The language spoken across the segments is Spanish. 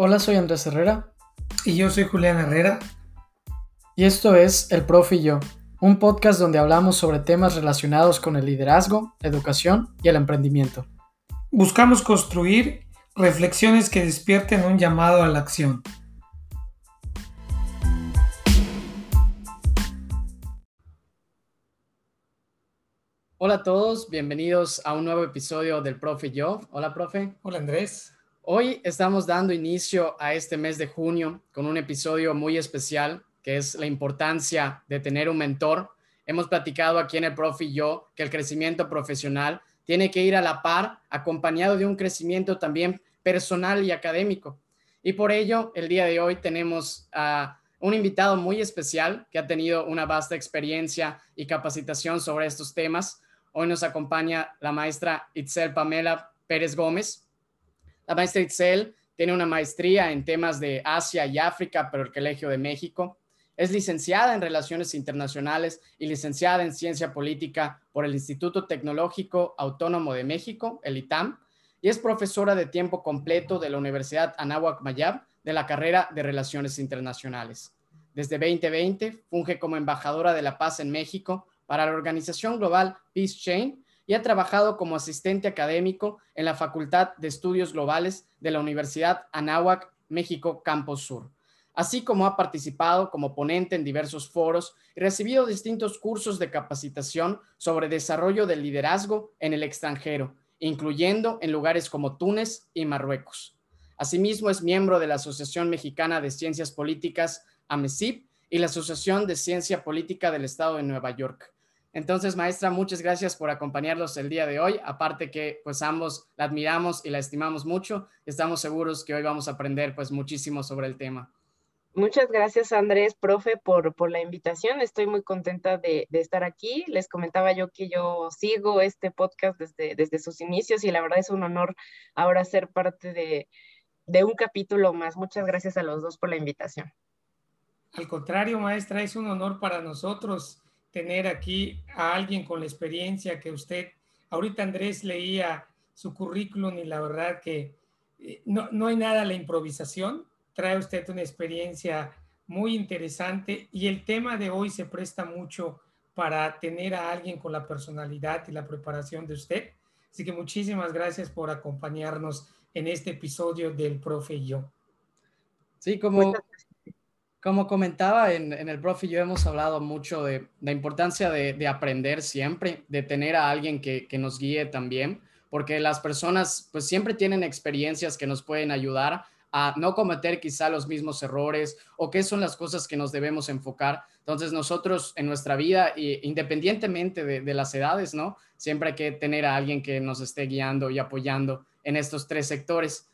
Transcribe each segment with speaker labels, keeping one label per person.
Speaker 1: Hola, soy Andrés Herrera.
Speaker 2: Y yo soy Julián Herrera.
Speaker 1: Y esto es El Profe y yo, un podcast donde hablamos sobre temas relacionados con el liderazgo, educación y el emprendimiento.
Speaker 2: Buscamos construir reflexiones que despierten un llamado a la acción.
Speaker 1: Hola a todos, bienvenidos a un nuevo episodio del Profe y yo. Hola, profe.
Speaker 2: Hola, Andrés.
Speaker 1: Hoy estamos dando inicio a este mes de junio con un episodio muy especial que es la importancia de tener un mentor. Hemos platicado aquí en el Profe y yo que el crecimiento profesional tiene que ir a la par, acompañado de un crecimiento también personal y académico. Y por ello, el día de hoy tenemos a un invitado muy especial que ha tenido una vasta experiencia y capacitación sobre estos temas. Hoy nos acompaña la maestra Itzel Pamela Pérez Gómez. La maestra Itzel tiene una maestría en temas de Asia y África por el Colegio de México. Es licenciada en Relaciones Internacionales y licenciada en Ciencia Política por el Instituto Tecnológico Autónomo de México, el ITAM, y es profesora de tiempo completo de la Universidad Anáhuac Mayab de la carrera de Relaciones Internacionales. Desde 2020 funge como embajadora de la paz en México para la organización global Peace Chain y ha trabajado como asistente académico en la Facultad de Estudios Globales de la Universidad Anáhuac, México, Campus Sur, así como ha participado como ponente en diversos foros y recibido distintos cursos de capacitación sobre desarrollo del liderazgo en el extranjero, incluyendo en lugares como Túnez y Marruecos. Asimismo, es miembro de la Asociación Mexicana de Ciencias Políticas, AMESIP, y la Asociación de Ciencia Política del Estado de Nueva York. Entonces, maestra, muchas gracias por acompañarnos el día de hoy. Aparte que pues ambos la admiramos y la estimamos mucho, estamos seguros que hoy vamos a aprender pues muchísimo sobre el tema.
Speaker 3: Muchas gracias, Andrés, profe, por, por la invitación. Estoy muy contenta de, de, estar aquí. Les comentaba yo que yo sigo este podcast desde, desde sus inicios y la verdad es un honor ahora ser parte de, de un capítulo más. Muchas gracias a los dos por la invitación.
Speaker 2: Al contrario, maestra, es un honor para nosotros tener aquí a alguien con la experiencia que usted, ahorita Andrés leía su currículum y la verdad que eh, no, no hay nada a la improvisación, trae usted una experiencia muy interesante y el tema de hoy se presta mucho para tener a alguien con la personalidad y la preparación de usted. Así que muchísimas gracias por acompañarnos en este episodio del Profe y yo.
Speaker 1: Sí, como, como comentaba en, en, el profe, yo hemos hablado mucho de la importancia de, de, aprender siempre, de tener a alguien que, que, nos guíe también, porque las personas pues siempre tienen experiencias que nos pueden ayudar a no cometer quizá los mismos errores o qué son las cosas que nos debemos enfocar. Entonces nosotros en nuestra vida, independientemente de, de las edades, ¿no? Siempre hay que tener a alguien que nos esté guiando y apoyando en estos tres sectores.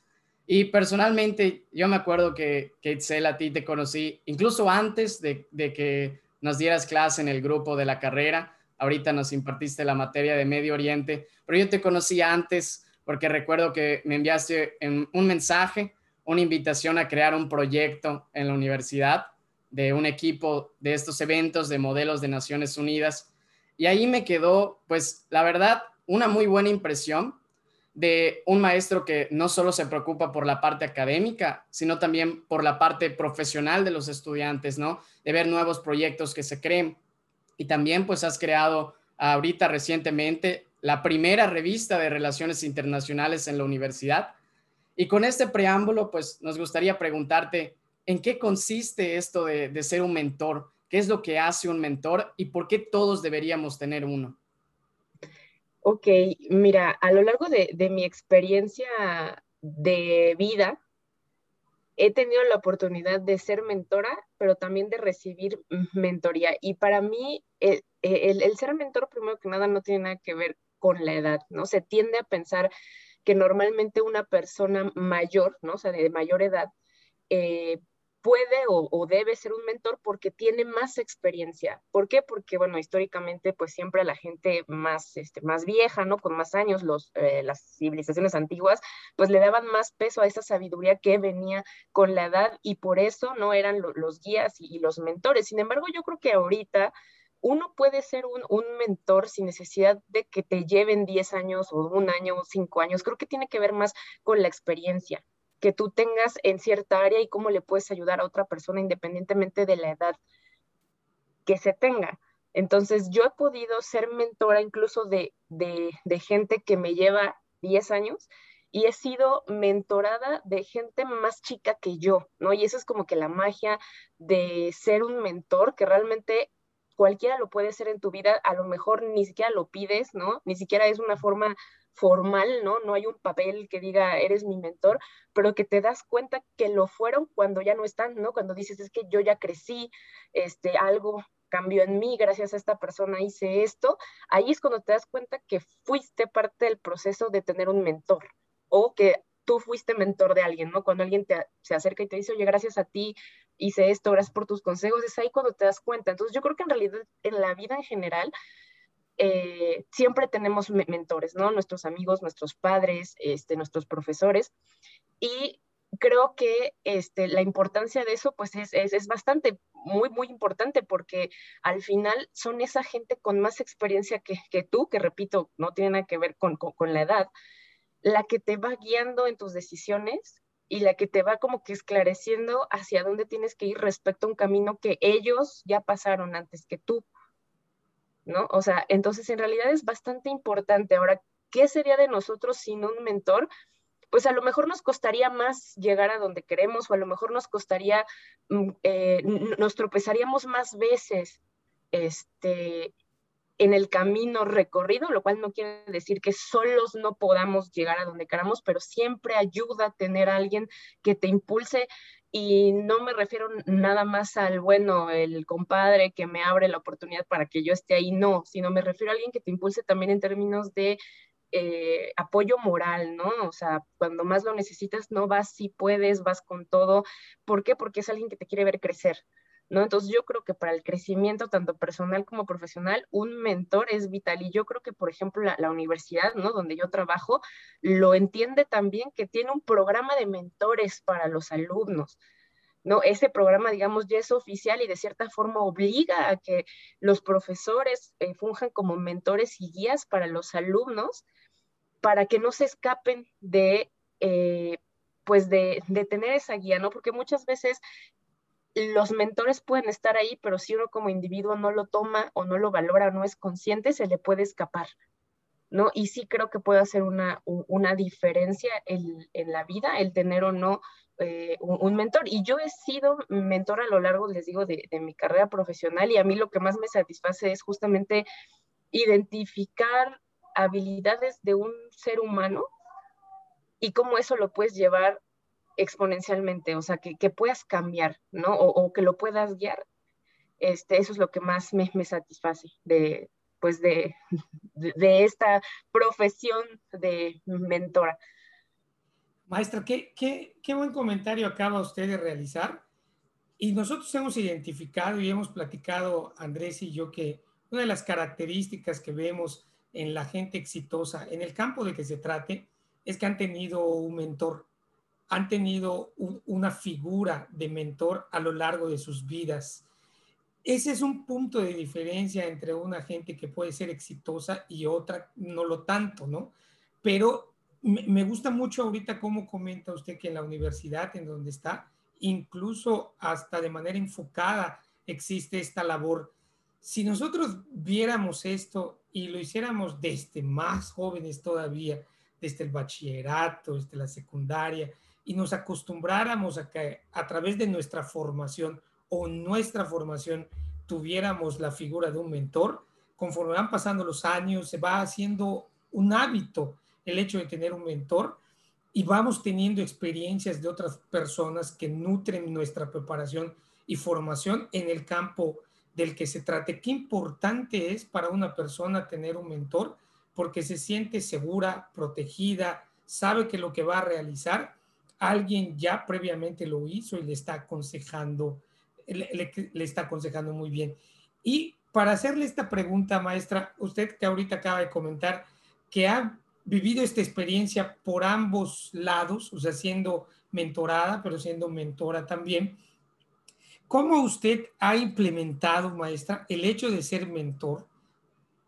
Speaker 1: Y personalmente, yo me acuerdo que, que Itzel, a ti te conocí incluso antes de, que nos dieras clase en el grupo de la carrera. Ahorita nos impartiste la materia de Medio Oriente, pero yo te conocí antes porque recuerdo que me enviaste un mensaje, una invitación a crear un proyecto en la universidad de un equipo de estos eventos de modelos de Naciones Unidas. Y ahí me quedó, pues, la verdad, una muy buena impresión de un maestro que no solo se preocupa por la parte académica, sino también por la parte profesional de los estudiantes, ¿no? De ver nuevos proyectos que se creen. Y también pues has creado ahorita recientemente la primera revista de relaciones internacionales en la universidad. Y con este preámbulo, pues nos gustaría preguntarte, ¿en qué consiste esto de, de ser un mentor? ¿Qué es lo que hace un mentor y por qué todos deberíamos tener uno?
Speaker 3: Ok, mira, a lo largo de, mi experiencia de vida, he tenido la oportunidad de ser mentora, pero también de recibir mentoría. Y para mí, el, el, el, ser mentor, primero que nada, no tiene nada que ver con la edad, ¿no? Se tiende a pensar que normalmente una persona mayor, ¿no? O sea, de mayor edad, eh, puede o, debe ser un mentor porque tiene más experiencia. ¿Por qué? Porque, bueno, históricamente, pues siempre la gente más, este, más vieja, ¿no? Con más años, los, eh, las civilizaciones antiguas, pues le daban más peso a esa sabiduría que venía con la edad y por eso no eran lo, los guías y, y, los mentores. Sin embargo, yo creo que ahorita uno puede ser un, un, mentor sin necesidad de que te lleven 10 años o un año o 5 años. Creo que tiene que ver más con la experiencia que tú tengas en cierta área y cómo le puedes ayudar a otra persona independientemente de la edad que se tenga. Entonces, yo he podido ser mentora incluso de, de, gente que me lleva 10 años y he sido mentorada de gente más chica que yo, ¿no? Y eso es como que la magia de ser un mentor, que realmente cualquiera lo puede ser en tu vida, a lo mejor ni siquiera lo pides, ¿no? Ni siquiera es una forma formal, ¿no? No hay un papel que diga eres mi mentor, pero que te das cuenta que lo fueron cuando ya no están, ¿no? Cuando dices es que yo ya crecí, este, algo cambió en mí, gracias a esta persona hice esto, ahí es cuando te das cuenta que fuiste parte del proceso de tener un mentor, o que tú fuiste mentor de alguien, ¿no? Cuando alguien te, se acerca y te dice, oye, gracias a ti hice esto, gracias por tus consejos, es ahí cuando te das cuenta. Entonces yo creo que en realidad en la vida en general eh, siempre tenemos mentores, ¿no? Nuestros amigos, nuestros padres, este, nuestros profesores. Y creo que este, la importancia de eso pues es, es, bastante, muy, muy importante porque al final son esa gente con más experiencia que, que tú, que repito, no tiene nada que ver con, con, con la edad, la que te va guiando en tus decisiones y la que te va como que esclareciendo hacia dónde tienes que ir respecto a un camino que ellos ya pasaron antes que tú, ¿no? O sea, entonces en realidad es bastante importante. Ahora, ¿qué sería de nosotros sin un mentor? Pues a lo mejor nos costaría más llegar a donde queremos o a lo mejor nos costaría, mm, eh, nos tropezaríamos más veces, este, en el camino recorrido, lo cual no quiere decir que solos no podamos llegar a donde queramos, pero siempre ayuda a tener a alguien que te impulse y no me refiero nada más al, bueno, el compadre que me abre la oportunidad para que yo esté ahí, no, sino me refiero a alguien que te impulse también en términos de eh, apoyo moral, ¿no? O sea, cuando más lo necesitas, no vas si puedes, vas con todo. ¿Por qué? Porque es alguien que te quiere ver crecer ¿no? Entonces yo creo que para el crecimiento tanto personal como profesional, un mentor es vital y yo creo que, por ejemplo, la, universidad, ¿no? Donde yo trabajo, lo entiende también que tiene un programa de mentores para los alumnos. ¿no? Ese programa, digamos, ya es oficial y de cierta forma obliga a que los profesores eh, funjan como mentores y guías para los alumnos para que no se escapen de, eh, pues de, de, tener esa guía, ¿no? Porque muchas veces los mentores pueden estar ahí, pero si uno como individuo no lo toma o no lo valora o no es consciente, se le puede escapar, ¿no? Y sí creo que puede hacer una, una diferencia en, en, la vida el tener o no eh, un, mentor. Y yo he sido mentor a lo largo, les digo, de, de mi carrera profesional y a mí lo que más me satisface es justamente identificar habilidades de un ser humano y cómo eso lo puedes llevar exponencialmente, o sea, que, que puedas cambiar, ¿no? O, que lo puedas guiar. Este, eso es lo que más me, me satisface de, pues de, de, esta profesión de mentora.
Speaker 2: Maestra, ¿qué, qué, qué buen comentario acaba usted de realizar. Y nosotros hemos identificado y hemos platicado, Andrés y yo, que una de las características que vemos en la gente exitosa, en el campo de que se trate, es que han tenido un mentor, han tenido una figura de mentor a lo largo de sus vidas. Ese es un punto de diferencia entre una gente que puede ser exitosa y otra no lo tanto, ¿no? Pero me gusta mucho ahorita cómo comenta usted que en la universidad en donde está, incluso hasta de manera enfocada existe esta labor. Si nosotros viéramos esto y lo hiciéramos desde más jóvenes todavía, desde el bachillerato, desde la secundaria, y nos acostumbráramos a que a través de nuestra formación o nuestra formación tuviéramos la figura de un mentor, conforme van pasando los años, se va haciendo un hábito el hecho de tener un mentor y vamos teniendo experiencias de otras personas que nutren nuestra preparación y formación en el campo del que se trate. Qué importante es para una persona tener un mentor porque se siente segura, protegida, sabe que lo que va a realizar alguien ya previamente lo hizo y le está aconsejando, le, está aconsejando muy bien. Y para hacerle esta pregunta, maestra, usted que ahorita acaba de comentar que ha vivido esta experiencia por ambos lados, o sea, siendo mentorada, pero siendo mentora también, ¿cómo usted ha implementado, maestra, el hecho de ser mentor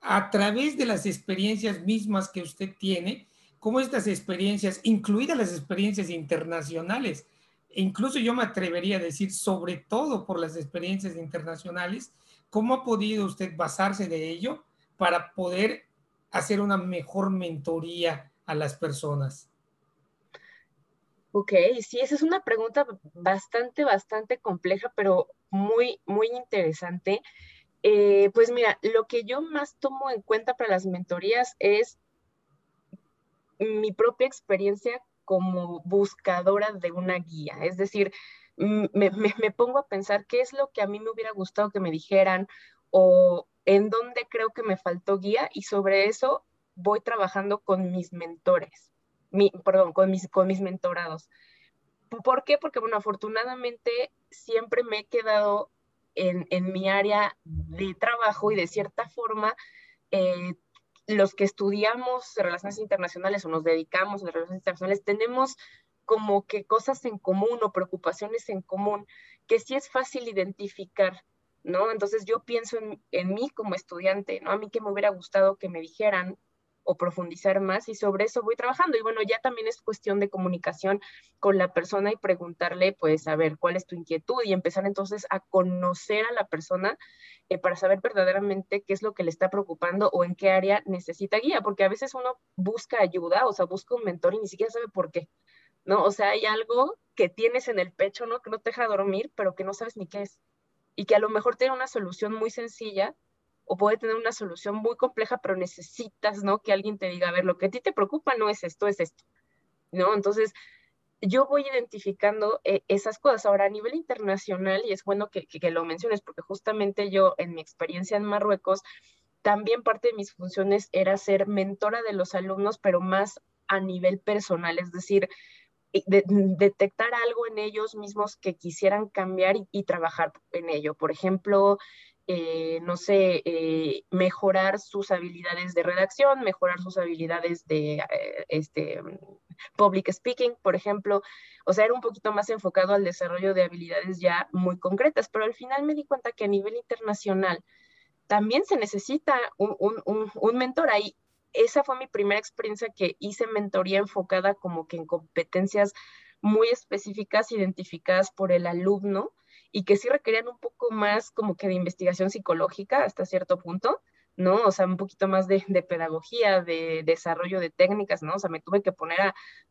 Speaker 2: a través de las experiencias mismas que usted tiene? Cómo estas experiencias, incluidas las experiencias internacionales, e incluso yo me atrevería a decir, sobre todo por las experiencias internacionales, ¿cómo ha podido usted basarse de ello para poder hacer una mejor mentoría a las personas?
Speaker 3: Ok, sí, esa es una pregunta bastante, bastante compleja, pero muy, muy interesante. Eh, pues mira, lo que yo más tomo en cuenta para las mentorías es mi propia experiencia como buscadora de una guía. Es decir, me, pongo a pensar qué es lo que a mí me hubiera gustado que me dijeran o en dónde creo que me faltó guía y sobre eso voy trabajando con mis mentores perdón, con mis, con mis mentorados. ¿Por qué? Porque, bueno, afortunadamente siempre me he quedado en, en mi área de trabajo y de cierta forma, eh, los que estudiamos relaciones internacionales o nos dedicamos a relaciones internacionales, tenemos como que cosas en común o preocupaciones en común que sí es fácil identificar, ¿no? Entonces yo pienso en, en mí como estudiante, ¿no? A mí que me hubiera gustado que me dijeran o profundizar más y sobre eso voy trabajando. Y bueno, ya también es cuestión de comunicación con la persona y preguntarle, pues, a ver, ¿cuál es tu inquietud? Y empezar entonces a conocer a la persona eh, para saber verdaderamente qué es lo que le está preocupando o en qué área necesita guía, porque a veces uno busca ayuda, o sea, busca un mentor y ni siquiera sabe por qué. ¿No? O sea, hay algo que tienes en el pecho, ¿no? Que no te deja dormir, pero que no sabes ni qué es. Y que a lo mejor tiene una solución muy sencilla, o puede tener una solución muy compleja, pero necesitas, ¿no? Que alguien te diga, a ver, lo que a ti te preocupa no es esto, es esto, ¿no? Entonces, yo voy identificando eh, esas cosas. Ahora, a nivel internacional, y es bueno que, que, lo menciones, porque justamente yo, en mi experiencia en Marruecos, también parte de mis funciones era ser mentora de los alumnos, pero más a nivel personal, es decir, detectar algo en ellos mismos que quisieran cambiar y, y, trabajar en ello. Por ejemplo, eh, no sé, eh, mejorar sus habilidades de redacción, mejorar sus habilidades de eh, este, public speaking, por ejemplo. O sea, era un poquito más enfocado al desarrollo de habilidades ya muy concretas, pero al final me di cuenta que a nivel internacional también se necesita un, un, un mentor ahí. Esa fue mi primera experiencia que hice mentoría enfocada como que en competencias muy específicas identificadas por el alumno y que sí requerían un poco más como que de investigación psicológica hasta cierto punto, ¿no? O sea, un poquito más de, pedagogía, de desarrollo de técnicas, ¿no? O sea, me tuve que poner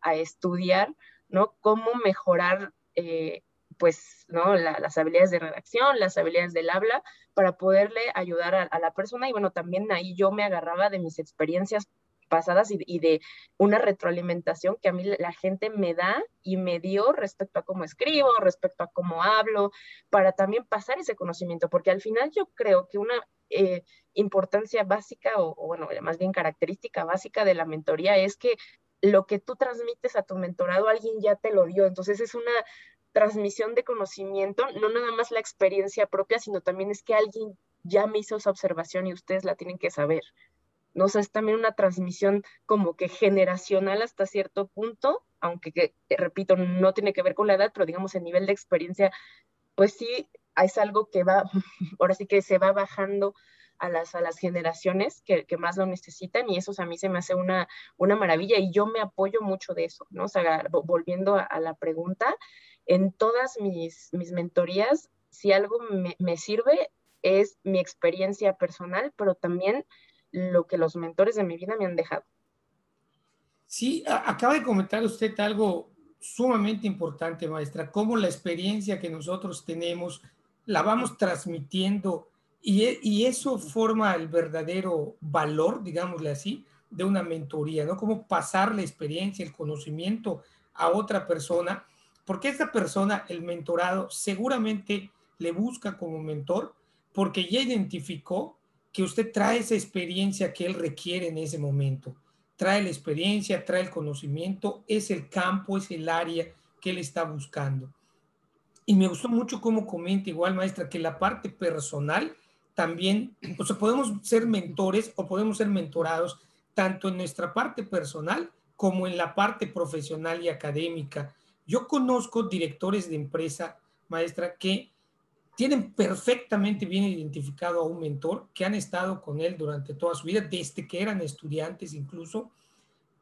Speaker 3: a, estudiar, ¿no? Cómo mejorar, eh, pues, ¿no? las habilidades de redacción, las habilidades del habla, para poderle ayudar a, la persona. Y bueno, también ahí yo me agarraba de mis experiencias pasadas y, de una retroalimentación que a mí la gente me da y me dio respecto a cómo escribo, respecto a cómo hablo, para también pasar ese conocimiento, porque al final yo creo que una eh, importancia básica o, o, bueno, más bien característica básica de la mentoría es que lo que tú transmites a tu mentorado alguien ya te lo dio, entonces es una transmisión de conocimiento, no nada más la experiencia propia, sino también es que alguien ya me hizo esa observación y ustedes la tienen que saber. ¿No? Es también una transmisión como que generacional hasta cierto punto, aunque, que, eh, repito, no tiene que ver con la edad, pero digamos el nivel de experiencia, pues sí, es algo que va, ahora sí que se va bajando a las, a las generaciones que, que, más lo necesitan y eso a mí se me hace una, una maravilla y yo me apoyo mucho de eso, ¿no? O volviendo a, la pregunta, en todas mis, mis mentorías, si algo me, me sirve es mi experiencia personal, pero también lo que los mentores de mi vida me han dejado.
Speaker 2: Sí, acaba de comentar usted algo sumamente importante, maestra, cómo la experiencia que nosotros tenemos la vamos transmitiendo y, e, y eso forma el verdadero valor, digámosle así, de una mentoría, ¿no? Cómo pasar la experiencia, el conocimiento a otra persona, porque esta persona, el mentorado, seguramente le busca como mentor porque ya identificó que usted trae esa experiencia que él requiere en ese momento. Trae la experiencia, trae el conocimiento, es el campo, es el área que él está buscando. Y me gustó mucho cómo comenta igual, maestra, que la parte personal también, o sea, podemos ser mentores o podemos ser mentorados tanto en nuestra parte personal como en la parte profesional y académica. Yo conozco directores de empresa, maestra, que tienen perfectamente bien identificado a un mentor que han estado con él durante toda su vida, desde que eran estudiantes incluso,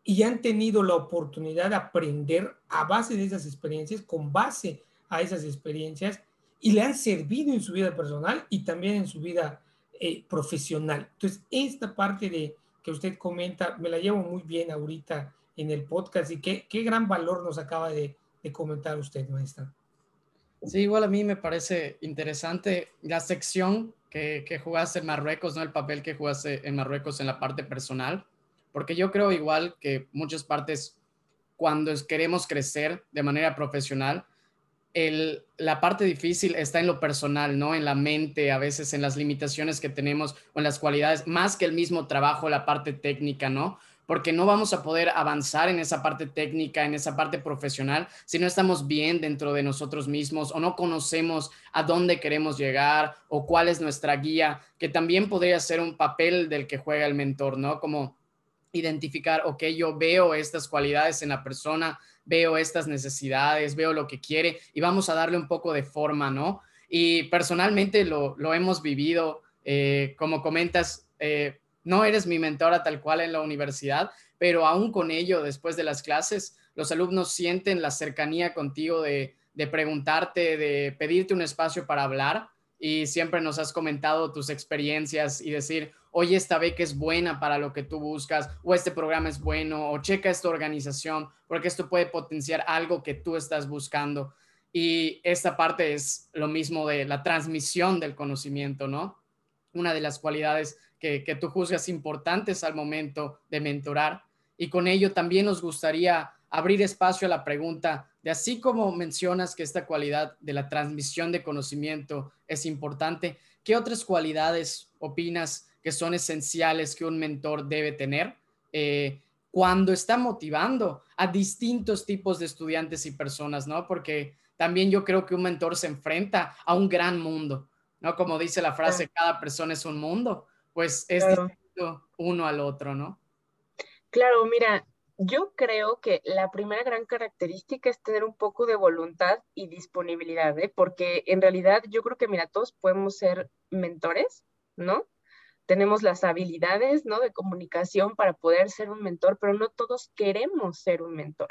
Speaker 2: y han tenido la oportunidad de aprender a base de esas experiencias, con base a esas experiencias, y le han servido en su vida personal y también en su vida eh, profesional. Entonces, esta parte de que usted comenta, me la llevo muy bien ahorita en el podcast y qué, qué gran valor nos acaba de, de comentar usted, maestra.
Speaker 1: Sí, igual a mí me parece interesante la sección que, que jugaste en Marruecos, ¿no? El papel que jugaste en Marruecos en la parte personal, porque yo creo igual que muchas partes, cuando queremos crecer de manera profesional, el, la parte difícil está en lo personal, ¿no? En la mente, a veces en las limitaciones que tenemos o en las cualidades, más que el mismo trabajo, la parte técnica, ¿no? Porque no vamos a poder avanzar en esa parte técnica, en esa parte profesional, si no estamos bien dentro de nosotros mismos o no conocemos a dónde queremos llegar o cuál es nuestra guía, que también podría ser un papel del que juega el mentor, ¿no? Como identificar, ok, yo veo estas cualidades en la persona, veo estas necesidades, veo lo que quiere y vamos a darle un poco de forma, ¿no? Y personalmente lo, hemos vivido, eh, como comentas, eh, no eres mi mentora tal cual en la universidad, pero aún con ello, después de las clases, los alumnos sienten la cercanía contigo de, preguntarte, de pedirte un espacio para hablar y siempre nos has comentado tus experiencias y decir, oye, esta beca es buena para lo que tú buscas, o este programa es bueno, o checa esta organización, porque esto puede potenciar algo que tú estás buscando. Y esta parte es lo mismo de la transmisión del conocimiento, ¿no? Una de las cualidades que, que tú juzgas importantes al momento de mentorar. Y con ello también nos gustaría abrir espacio a la pregunta de así como mencionas que esta cualidad de la transmisión de conocimiento es importante, ¿qué otras cualidades opinas que son esenciales que un mentor debe tener eh, cuando está motivando a distintos tipos de estudiantes y personas, ¿no? Porque también yo creo que un mentor se enfrenta a un gran mundo, ¿no? Como dice la frase, cada persona es un mundo, pues es distinto uno al otro, ¿no?
Speaker 3: Claro, mira, yo creo que la primera gran característica es tener un poco de voluntad y disponibilidad, ¿eh? porque en realidad yo creo que, mira, todos podemos ser mentores, ¿no? tenemos las habilidades, ¿no? De comunicación para poder ser un mentor, pero no todos queremos ser un mentor.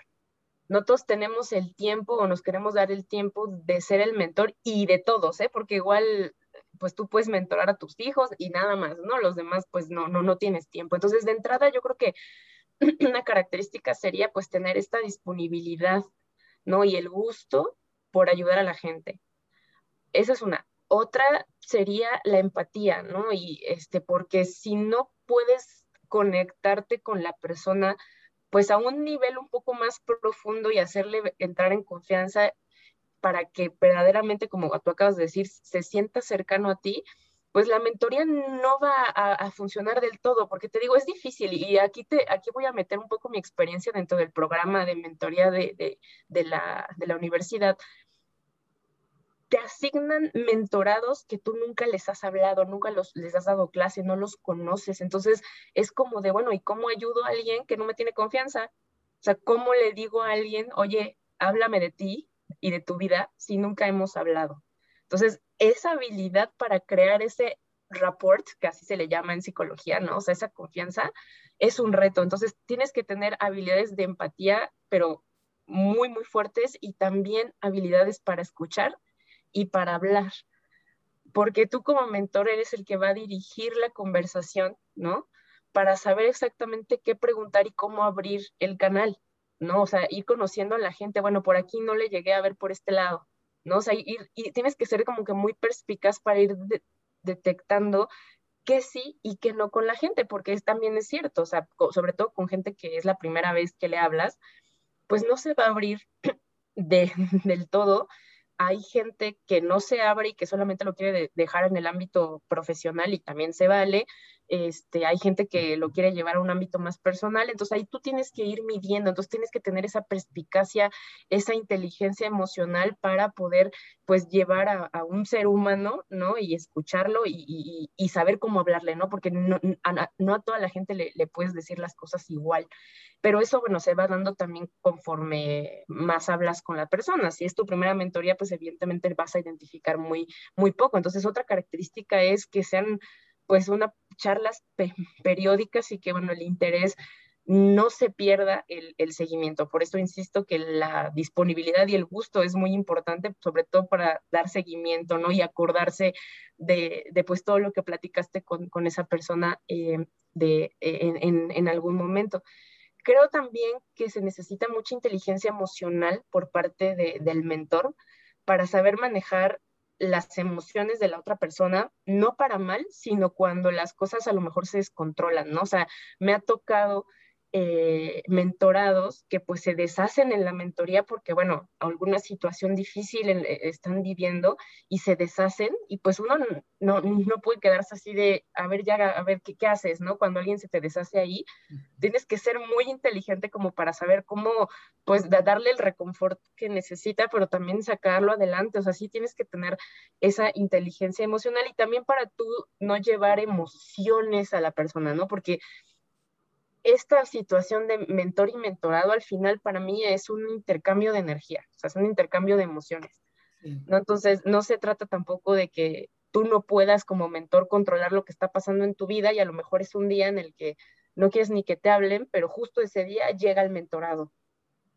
Speaker 3: No todos tenemos el tiempo o nos queremos dar el tiempo de ser el mentor y de todos, ¿eh? Porque igual, pues tú puedes mentorar a tus hijos y nada más, ¿no? Los demás, pues no, no, no tienes tiempo. Entonces, de entrada, yo creo que una característica sería, pues, tener esta disponibilidad, ¿no? Y el gusto por ayudar a la gente. Esa es una. Otra sería la empatía, ¿no? Y este, porque si no puedes conectarte con la persona, pues a un nivel un poco más profundo y hacerle entrar en confianza para que verdaderamente, como tú acabas de decir, se sienta cercano a ti, pues la mentoría no va a, funcionar del todo, porque te digo, es difícil y aquí, te, aquí voy a meter un poco mi experiencia dentro del programa de mentoría de, de, la, de la universidad, te asignan mentorados que tú nunca les has hablado, nunca los, les has dado clase, no los conoces. Entonces es como de, bueno, ¿y cómo ayudo a alguien que no me tiene confianza? O sea, ¿cómo le digo a alguien, oye, háblame de ti y de tu vida si nunca hemos hablado? Entonces, esa habilidad para crear ese rapport, que así se le llama en psicología, ¿no? O sea, esa confianza es un reto. Entonces, tienes que tener habilidades de empatía, pero muy, muy fuertes y también habilidades para escuchar y para hablar, porque tú como mentor eres el que va a dirigir la conversación, ¿no? Para saber exactamente qué preguntar y cómo abrir el canal, ¿no? O sea, ir conociendo a la gente, bueno, por aquí no le llegué a ver por este lado, ¿no? O sea, ir, y tienes que ser como que muy perspicaz para ir detectando qué sí y qué no con la gente, porque es, también es cierto, o sea, sobre todo con gente que es la primera vez que le hablas, pues no se va a abrir de, del todo hay gente que no se abre y que solamente lo quiere dejar en el ámbito profesional y también se vale. Este, hay gente que lo quiere llevar a un ámbito más personal, entonces ahí tú tienes que ir midiendo, entonces tienes que tener esa perspicacia, esa inteligencia emocional para poder pues llevar a, un ser humano, ¿no? Y escucharlo y, saber cómo hablarle, ¿no? Porque no a, toda la gente le, le puedes decir las cosas igual pero eso, bueno, se va dando también conforme más hablas con la persona. Si es tu primera mentoría, pues evidentemente vas a identificar muy, muy poco. Entonces, otra característica es que sean, pues, unas charlas periódicas y que, bueno, el interés no se pierda el, seguimiento. Por eso insisto que la disponibilidad y el gusto es muy importante, sobre todo para dar seguimiento, ¿no? Y acordarse de, pues todo lo que platicaste con, esa persona eh, de, en, algún momento. Creo también que se necesita mucha inteligencia emocional por parte del mentor para saber manejar las emociones de la otra persona, no para mal, sino cuando las cosas a lo mejor se descontrolan, ¿no? O sea, me ha tocado eh, mentorados que pues se deshacen en la mentoría porque, bueno, alguna situación difícil eh, están viviendo y se deshacen y pues uno no, no puede quedarse así de, a ver, ya, a ver, ¿qué, ¿qué, haces, no? Cuando alguien se te deshace ahí, tienes que ser muy inteligente como para saber cómo, pues, darle el reconfort que necesita, pero también sacarlo adelante, o sea, sí tienes que tener esa inteligencia emocional y también para tú no llevar emociones a la persona, ¿no? Porque esta situación de mentor y mentorado al final para mí es un intercambio de energía, o sea, es un intercambio de emociones. ¿no? Entonces, no se trata tampoco de que tú no puedas como mentor controlar lo que está pasando en tu vida y a lo mejor es un día en el que no quieres ni que te hablen, pero justo ese día llega el mentorado.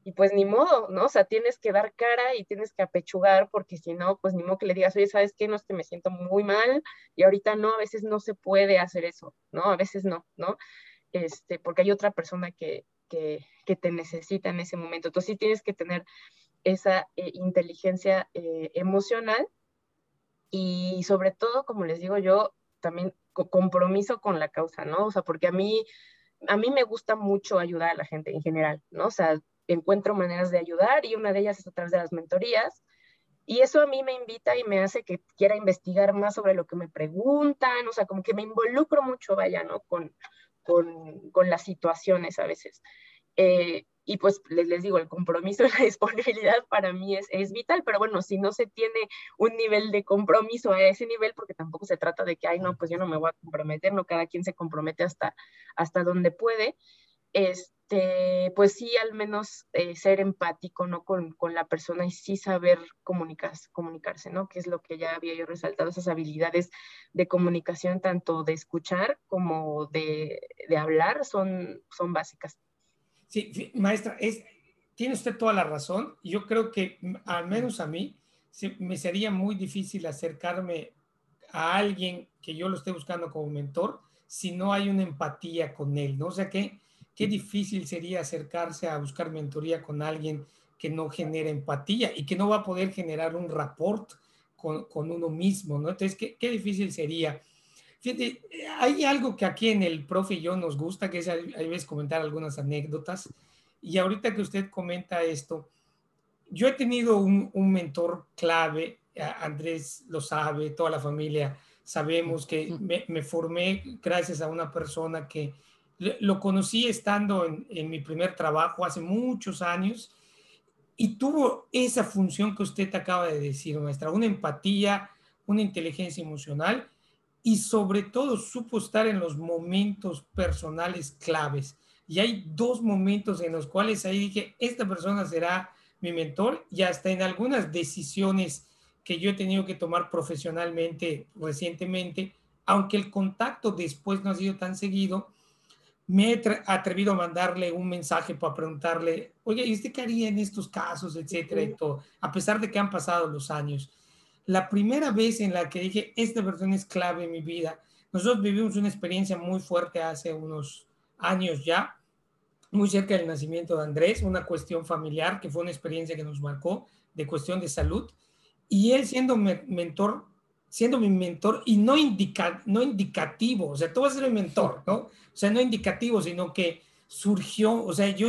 Speaker 3: Y pues ni modo, ¿no? O sea, tienes que dar cara y tienes que apechugar porque si no, pues ni modo que le digas, oye, ¿sabes qué? No es que me siento muy mal y ahorita no, a veces no se puede hacer eso, ¿no? A veces no, ¿no? Este, porque hay otra persona que, te necesita en ese momento. Entonces sí tienes que tener esa eh, inteligencia eh, emocional y sobre todo, como les digo yo, también compromiso con la causa, ¿no? O sea, porque a mí, a mí me gusta mucho ayudar a la gente en general, ¿no? O sea, encuentro maneras de ayudar y una de ellas es a través de las mentorías. Y eso a mí me invita y me hace que quiera investigar más sobre lo que me preguntan, o sea, como que me involucro mucho, vaya, ¿no? Con, con las situaciones a veces. Eh, y pues les, les, digo, el compromiso y la disponibilidad para mí es, es, vital, pero bueno, si no se tiene un nivel de compromiso a ese nivel, porque tampoco se trata de que, ay, no, pues yo no me voy a comprometer, no, cada quien se compromete hasta, hasta donde puede, este, pues sí, al menos eh, ser empático, ¿no? Con, con, la persona y sí saber comunicarse, comunicarse, ¿no? Que es lo que ya había yo resaltado, esas habilidades de comunicación, tanto de escuchar como de, de hablar, son, son básicas.
Speaker 2: Sí, maestra, es, tiene usted toda la razón. Yo creo que al menos a mí me sería muy difícil acercarme a alguien que yo lo esté buscando como mentor si no hay una empatía con él, ¿no? O sea que qué difícil sería acercarse a buscar mentoría con alguien que no genera empatía y que no va a poder generar un rapport con, con uno mismo, ¿no? Entonces, qué, qué, difícil sería. Fíjate, hay algo que aquí en el profe y yo nos gusta, que es a veces comentar algunas anécdotas. Y ahorita que usted comenta esto, yo he tenido un, un mentor clave, Andrés lo sabe, toda la familia sabemos que me, me formé gracias a una persona que lo conocí estando en, mi primer trabajo hace muchos años y tuvo esa función que usted acaba de decir, maestra, una empatía, una inteligencia emocional y sobre todo supo estar en los momentos personales claves. Y hay dos momentos en los cuales ahí dije, esta persona será mi mentor y hasta en algunas decisiones que yo he tenido que tomar profesionalmente recientemente, aunque el contacto después no ha sido tan seguido, me he atrevido a mandarle un mensaje para preguntarle, oye, ¿y usted qué haría en estos casos, etcétera, y todo, a pesar de que han pasado los años? La primera vez en la que dije, esta persona es clave en mi vida, nosotros vivimos una experiencia muy fuerte hace unos años ya, muy cerca del nacimiento de Andrés, una cuestión familiar que fue una experiencia que nos marcó de cuestión de salud, y él siendo mentor siendo mi mentor y no, indica, no indicativo, o sea, tú vas a ser mi mentor, ¿no? O sea, no indicativo, sino que surgió, o sea, yo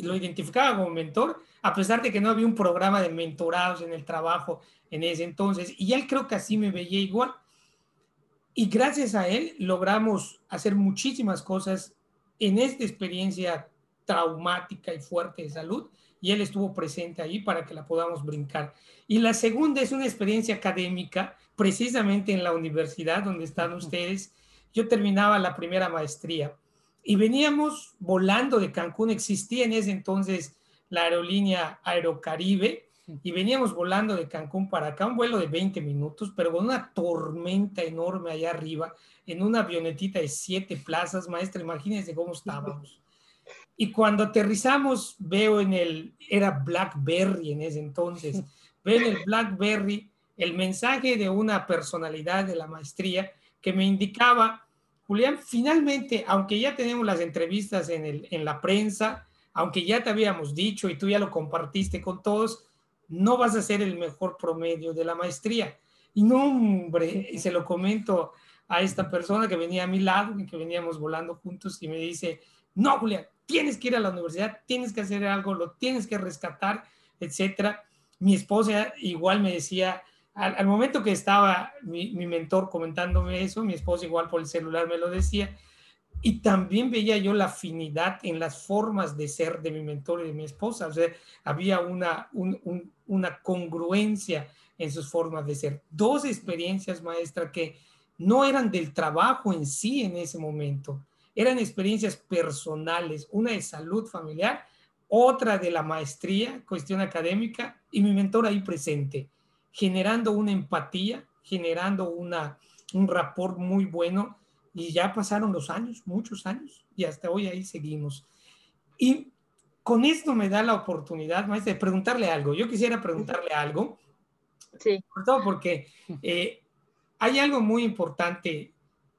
Speaker 2: lo identificaba como mentor, a pesar de que no había un programa de mentorados en el trabajo en ese entonces, y él creo que así me veía igual. Y gracias a él logramos hacer muchísimas cosas en esta experiencia traumática y fuerte de salud, y él estuvo presente ahí para que la podamos brincar. Y la segunda es una experiencia académica precisamente en la universidad donde están ustedes. Yo terminaba la primera maestría y veníamos volando de Cancún. Existía en ese entonces la aerolínea Aerocaribe y veníamos volando de Cancún para acá, un vuelo de 20 minutos, pero con una tormenta enorme allá arriba, en una avionetita de siete plazas, maestra, imagínense cómo estábamos. Y cuando aterrizamos, veo en el, era BlackBerry en ese entonces, veo en el BlackBerry el mensaje de una personalidad de la maestría que me indicaba, Julián, finalmente, aunque ya tenemos las entrevistas en, el, en la prensa, aunque ya te habíamos dicho y tú ya lo compartiste con todos, no vas a ser el mejor promedio de la maestría. Y no, hombre, se lo comento a esta persona que venía a mi lado, y que veníamos volando juntos y me dice, no, Julián, tienes que ir a la universidad, tienes que hacer algo, lo tienes que rescatar, etcétera. Mi esposa igual me decía, al, momento que estaba mi, mi, mentor comentándome eso, mi esposa igual por el celular me lo decía, y también veía yo la afinidad en las formas de ser de mi mentor y de mi esposa. O sea, había una, una congruencia en sus formas de ser. Dos experiencias, maestra, que no eran del trabajo en sí en ese momento, eran experiencias personales, una de salud familiar, otra de la maestría, cuestión académica, y mi mentor ahí presente, generando una empatía, generando una, un rapport muy bueno y ya pasaron los años, muchos años, y hasta hoy ahí seguimos. Y con esto me da la oportunidad, maestra, de preguntarle algo. Yo quisiera preguntarle algo.
Speaker 3: Sí.
Speaker 2: Sobre todo porque eh, hay algo muy importante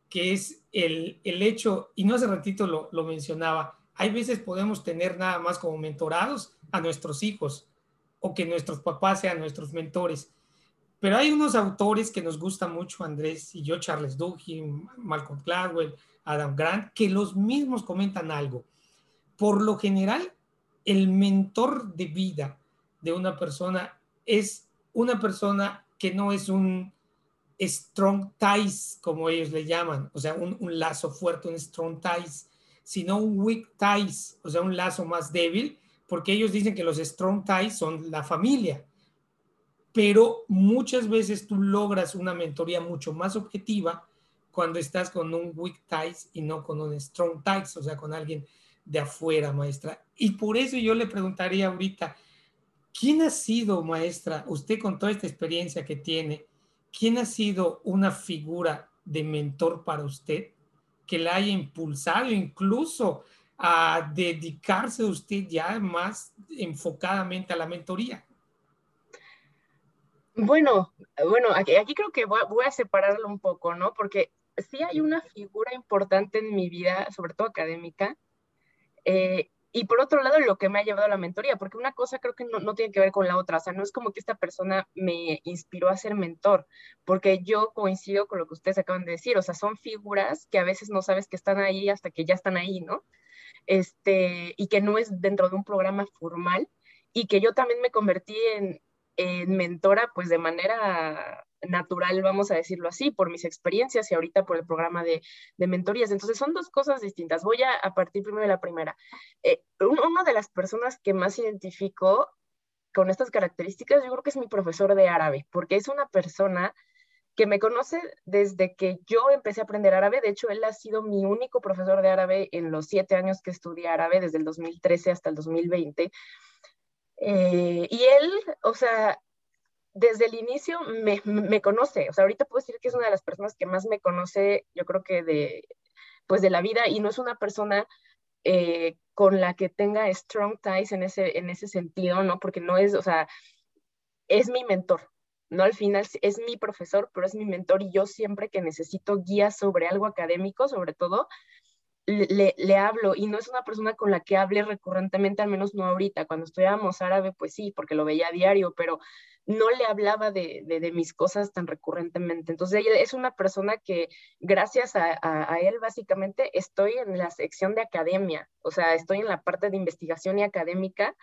Speaker 2: que es el, el, hecho, y no hace ratito lo, lo mencionaba, hay veces podemos tener nada más como mentorados a nuestros hijos o que nuestros papás sean nuestros mentores. Pero hay unos autores que nos gustan mucho, Andrés y yo, Charles Duhigg, Malcolm Gladwell, Adam Grant, que los mismos comentan algo. Por lo general, el mentor de vida de una persona es una persona que no es un strong ties, como ellos le llaman, o sea, un, un lazo fuerte, un strong ties, sino un weak ties, o sea, un lazo más débil, porque ellos dicen que los strong ties son la familia pero muchas veces tú logras una mentoría mucho más objetiva cuando estás con un weak ties y no con un strong ties, o sea, con alguien de afuera, maestra. Y por eso yo le preguntaría ahorita, ¿quién ha sido, maestra, usted con toda esta experiencia que tiene, quién ha sido una figura de mentor para usted que la haya impulsado incluso a dedicarse usted ya más enfocadamente a la mentoría?
Speaker 3: Bueno, bueno, aquí, creo que voy, a separarlo un poco, ¿no? Porque sí hay una figura importante en mi vida, sobre todo académica, eh, y por otro lado, lo que me ha llevado a la mentoría, porque una cosa creo que no, no, tiene que ver con la otra, o sea, no es como que esta persona me inspiró a ser mentor, porque yo coincido con lo que ustedes acaban de decir, o sea, son figuras que a veces no sabes que están ahí hasta que ya están ahí, ¿no? Este, y que no es dentro de un programa formal, y que yo también me convertí en, mentora pues de manera natural, vamos a decirlo así, por mis experiencias y ahorita por el programa de, mentorías. Entonces son dos cosas distintas. Voy a, a partir primero de la primera. Eh, una de las personas que más identifico con estas características, yo creo que es mi profesor de árabe, porque es una persona que me conoce desde que yo empecé a aprender árabe. De hecho, él ha sido mi único profesor de árabe en los siete años que estudié árabe, desde el 2013 hasta el 2020. Eh, y él, o sea, desde el inicio me, conoce, o sea, ahorita puedo decir que es una de las personas que más me conoce, yo creo que de, pues de la vida, y no es una persona eh, con la que tenga strong ties en ese, en ese sentido, ¿no? Porque no es, o sea, es mi mentor, ¿no? Al final es mi profesor, pero es mi mentor y yo siempre que necesito guía sobre algo académico, sobre todo, le, le, hablo y no es una persona con la que hable recurrentemente, al menos no ahorita. Cuando estudiábamos árabe, pues sí, porque lo veía a diario, pero no le hablaba de, de, mis cosas tan recurrentemente. Entonces, ella es una persona que, gracias a, a, él, básicamente, estoy en la sección de academia, o sea, estoy en la parte de investigación y académica.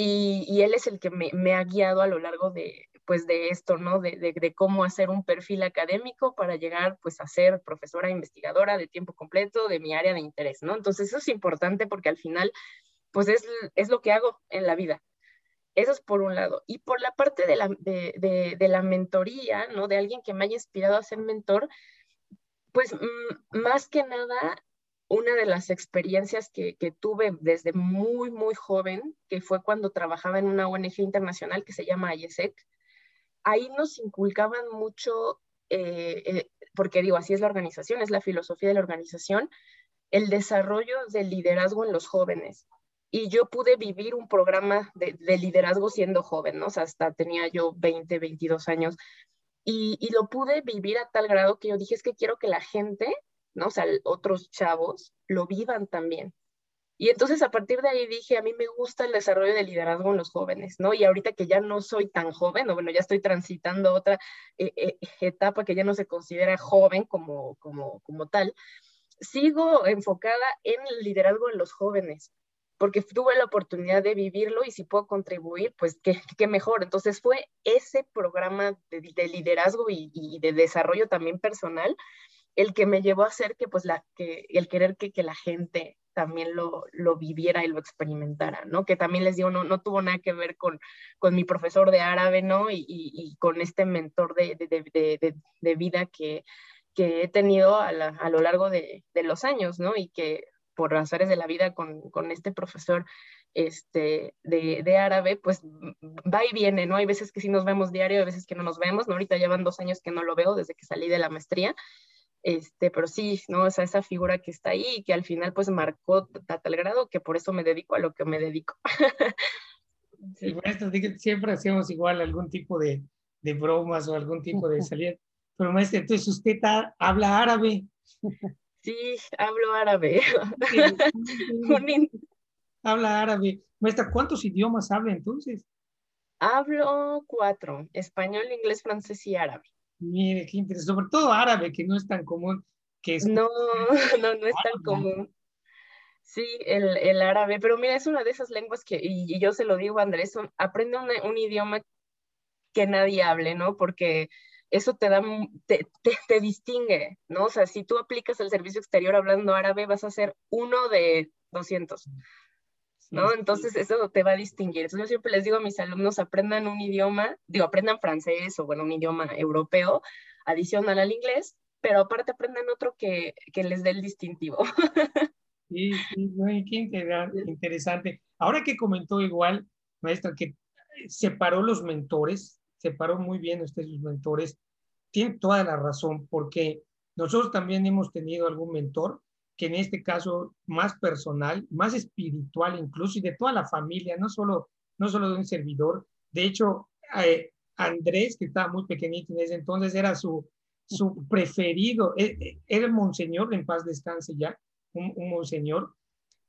Speaker 3: Y, él es el que me, ha guiado a lo largo de, pues de esto, ¿no? De, de, cómo hacer un perfil académico para llegar pues a ser profesora investigadora de tiempo completo de mi área de interés, ¿no? Entonces eso es importante porque al final pues es, es lo que hago en la vida. Eso es por un lado. Y por la parte de la, de, de la mentoría, ¿no? De alguien que me haya inspirado a ser mentor, pues más que nada una de las experiencias que, que, tuve desde muy, muy joven, que fue cuando trabajaba en una ONG internacional que se llama IESEC, ahí nos inculcaban mucho, eh, eh, porque digo, así es la organización, es la filosofía de la organización, el desarrollo del liderazgo en los jóvenes. Y yo pude vivir un programa de, liderazgo siendo joven, ¿no? Hasta tenía yo 20, 22 años. Y, y, lo pude vivir a tal grado que yo dije, es que quiero que la gente, ¿no? O sea, otros chavos lo vivan también. Y entonces a partir de ahí dije, a mí me gusta el desarrollo de liderazgo en los jóvenes, ¿no? Y ahorita que ya no soy tan joven, o bueno, ya estoy transitando otra eh, eh, etapa que ya no se considera joven como, como, como tal, sigo enfocada en el liderazgo en los jóvenes, porque tuve la oportunidad de vivirlo y si puedo contribuir, pues qué, qué mejor. Entonces fue ese programa de, de liderazgo y, de desarrollo también personal el que me llevó a hacer que, pues, la, que, el querer que, que la gente también lo, lo, viviera y lo experimentara, ¿no? Que también les digo, no, no tuvo nada que ver con, con mi profesor de árabe, ¿no? Y, y, con este mentor de, de, de, de vida que, que, he tenido a, lo largo de, los años, ¿no? Y que por razones de la vida con, con este profesor este, de, árabe, pues va y viene, ¿no? Hay veces que sí nos vemos diario, hay veces que no nos vemos, ¿no? Ahorita llevan dos años que no lo veo desde que salí de la maestría, este, pero sí, ¿no? O sea, esa figura que está ahí y que al final pues marcó a tal grado que por eso me dedico a lo que me dedico.
Speaker 2: sí. maestro, siempre hacemos igual algún tipo de, de bromas o algún tipo de salida. Pero maestro, entonces usted habla árabe.
Speaker 3: Sí, hablo árabe.
Speaker 2: habla árabe. Maestra, ¿cuántos idiomas habla entonces?
Speaker 3: Hablo cuatro, español, inglés, francés y árabe.
Speaker 2: Mire, qué interesante. Sobre todo árabe, que no es tan común. Que es...
Speaker 3: No, no, no es tan común. Sí, el, el, árabe, pero mira, es una de esas lenguas que, y, yo se lo digo a Andrés, aprende un idioma que nadie hable, ¿no? Porque eso te da, te, te, te, distingue, ¿no? O sea, si tú aplicas el servicio exterior hablando árabe, vas a ser uno de 200. ¿No? Entonces eso te va a distinguir. Entonces yo siempre les digo a mis alumnos, aprendan un idioma, digo, aprendan francés o bueno, un idioma europeo adicional al inglés, pero aparte aprendan otro que, que les dé el distintivo.
Speaker 2: Sí, sí, qué interesante. Ahora que comentó igual, maestra, que separó los mentores, separó muy bien usted sus mentores, tiene toda la razón, porque nosotros también hemos tenido algún mentor que en este caso más personal, más espiritual incluso, y de toda la familia, no solo, no solo de un servidor. De hecho, eh, Andrés, que estaba muy pequeñito en ese entonces, era su, su preferido, e, e, era el monseñor, en paz descanse ya, un, monseñor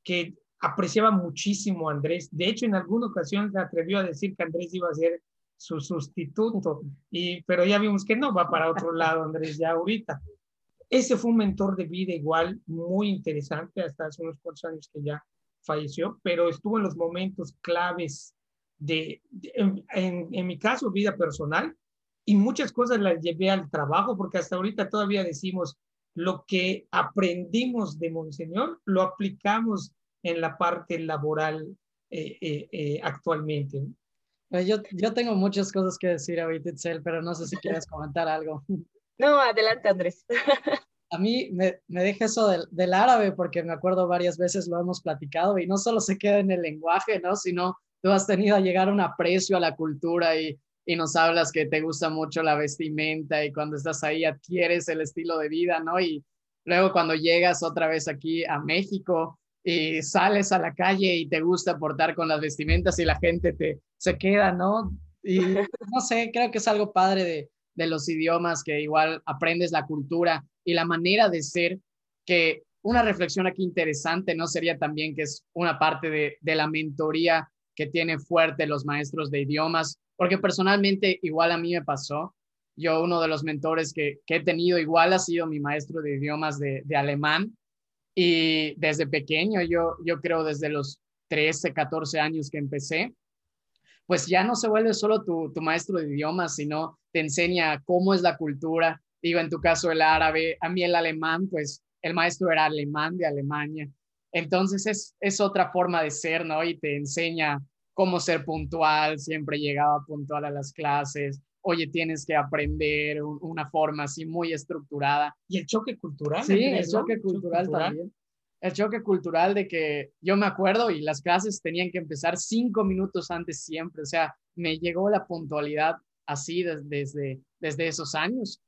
Speaker 2: que apreciaba muchísimo a Andrés. De hecho, en alguna ocasión se atrevió a decir que Andrés iba a ser su sustituto, y, pero ya vimos que no va para otro lado, Andrés, ya ahorita. Ese fue un mentor de vida igual, muy interesante, hasta hace unos cuantos años que ya falleció, pero estuvo en los momentos claves de, en, mi caso, vida personal, y muchas cosas las llevé al trabajo, porque hasta ahorita todavía decimos, lo que aprendimos de Monseñor lo aplicamos en la parte laboral eh, eh, eh, actualmente.
Speaker 1: Yo, yo tengo muchas cosas que decir ahorita, Itzel, pero no sé si quieres comentar algo.
Speaker 3: No, adelante, Andrés.
Speaker 1: A mí me, me deja eso del, del, árabe porque me acuerdo varias veces lo hemos platicado y no solo se queda en el lenguaje, ¿no? Sino tú has tenido a llegar a un aprecio a la cultura y, y nos hablas que te gusta mucho la vestimenta y cuando estás ahí adquieres el estilo de vida, ¿no? Y luego cuando llegas otra vez aquí a México y sales a la calle y te gusta portar con las vestimentas y la gente te se queda, ¿no? Y no sé, creo que es algo padre de, de los idiomas, que igual aprendes la cultura y la manera de ser, que una reflexión aquí interesante, ¿no? Sería también que es una parte de, de la mentoría que tiene fuerte los maestros de idiomas, porque personalmente igual a mí me pasó. Yo uno de los mentores que, que he tenido igual ha sido mi maestro de idiomas de, de alemán y desde pequeño, yo, yo creo desde los 13, 14 años que empecé, pues ya no se vuelve solo tu, tu maestro de idiomas, sino te enseña cómo es la cultura. Digo, en tu caso el árabe, a mí el alemán, pues el maestro era alemán de Alemania. Entonces es, es otra forma de ser, ¿no? Y te enseña cómo ser puntual, siempre llegaba puntual a las clases. Oye, tienes que aprender una forma así muy estructurada.
Speaker 2: Y el choque cultural.
Speaker 1: Sí, el choque cultural también el choque cultural de que yo me acuerdo y las clases tenían que empezar cinco minutos antes siempre, o sea, me llegó la puntualidad así desde, desde esos años.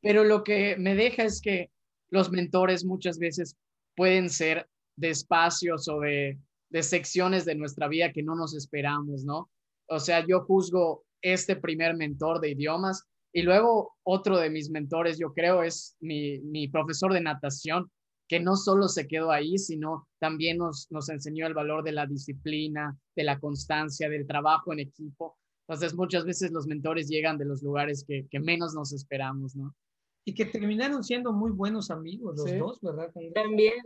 Speaker 1: Pero lo que me deja es que los mentores muchas veces pueden ser de espacios o de, de secciones de nuestra vida que no nos esperamos, ¿no? O sea, yo juzgo este primer mentor de idiomas y luego otro de mis mentores, yo creo, es mi, mi profesor de natación, que no solo se quedó ahí, sino también nos, nos enseñó el valor de la disciplina, de la constancia, del trabajo en equipo. Entonces, muchas veces los mentores llegan de los lugares que, que menos nos esperamos, ¿no?
Speaker 2: Y que terminaron siendo muy buenos amigos los dos, ¿verdad?
Speaker 3: También.